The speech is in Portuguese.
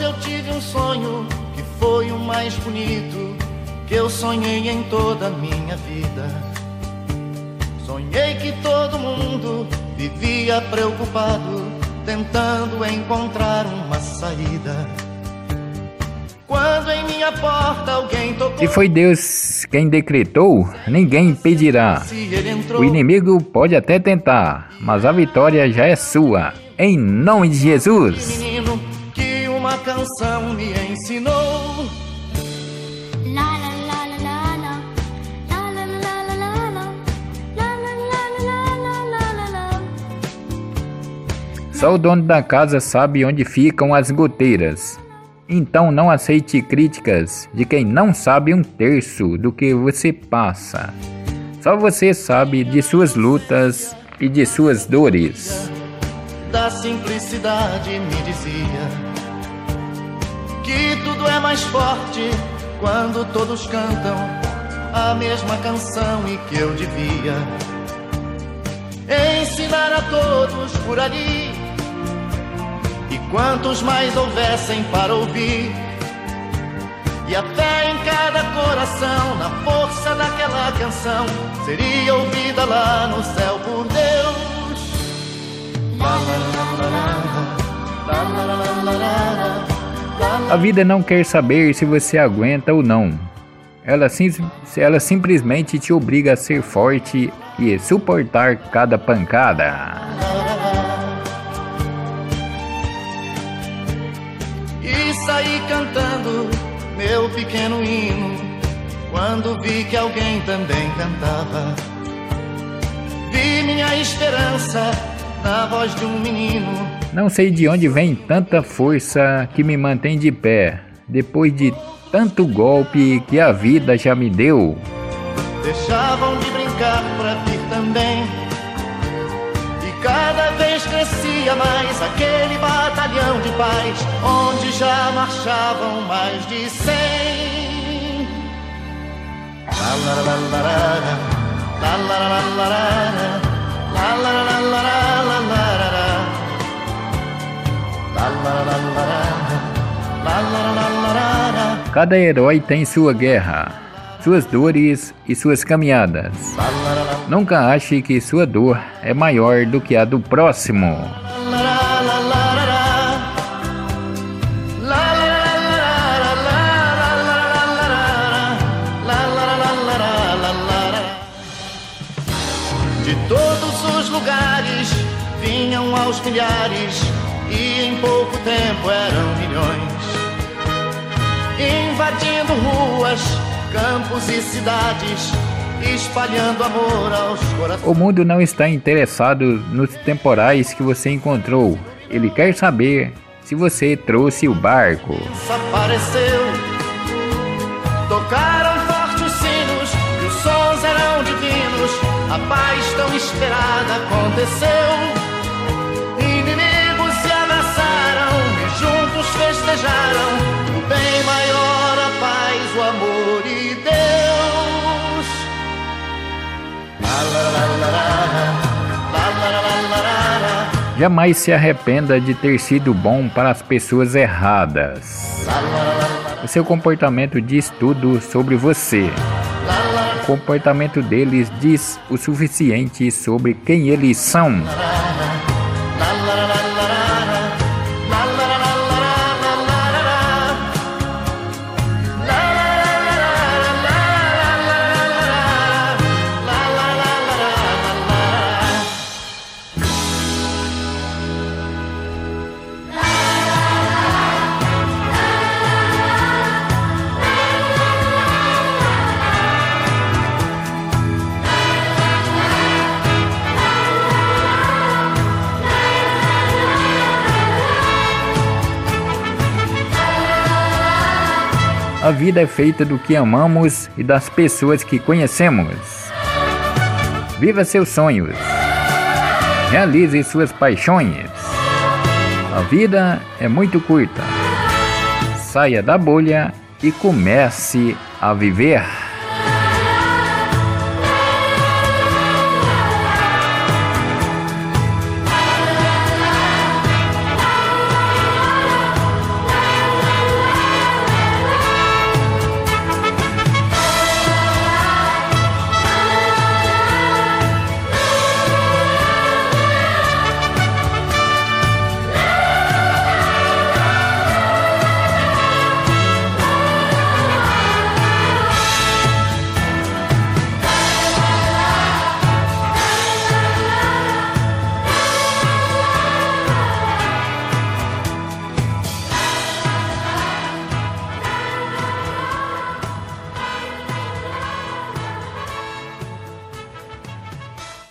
eu tive um sonho que foi o mais bonito que eu sonhei em toda a minha vida. Sonhei que todo mundo vivia preocupado, tentando encontrar uma saída. Quando em minha porta alguém tocou. Se foi Deus quem decretou, ninguém impedirá. O inimigo pode até tentar, mas a vitória já é sua. Em nome de Jesus. Canção me ensinou. Só o dono da casa sabe onde ficam as goteiras. Então não aceite críticas de quem não sabe um terço do que você passa. Só você sabe de suas lutas e de suas dores. Da simplicidade me dizia que tudo é mais forte quando todos cantam a mesma canção e que eu devia ensinar a todos por ali e quantos mais houvessem para ouvir. E a fé em cada coração, na força daquela canção, seria ouvida lá no céu por Deus. A vida não quer saber se você aguenta ou não. Ela, sim, ela simplesmente te obriga a ser forte e suportar cada pancada. saí cantando meu pequeno hino quando vi que alguém também cantava. Vi minha esperança na voz de um menino. Não sei de onde vem tanta força que me mantém de pé depois de tanto golpe que a vida já me deu. Deixavam de brincar pra vir também Cada vez crescia mais aquele batalhão de paz, onde já marchavam mais de cem. Cada herói tem sua guerra suas dores e suas caminhadas. Nunca ache que sua dor é maior do que a do próximo. De todos os lugares vinham aos milhares e em pouco tempo eram milhões, invadindo ruas campos e cidades, espalhando amor aos corações. O mundo não está interessado nos temporais que você encontrou. Ele quer saber se você trouxe o barco. Desapareceu, tocaram fortes sinos e os sons eram divinos. A paz tão esperada aconteceu. Jamais se arrependa de ter sido bom para as pessoas erradas. O seu comportamento diz tudo sobre você. O comportamento deles diz o suficiente sobre quem eles são. A vida é feita do que amamos e das pessoas que conhecemos. Viva seus sonhos. Realize suas paixões. A vida é muito curta. Saia da bolha e comece a viver.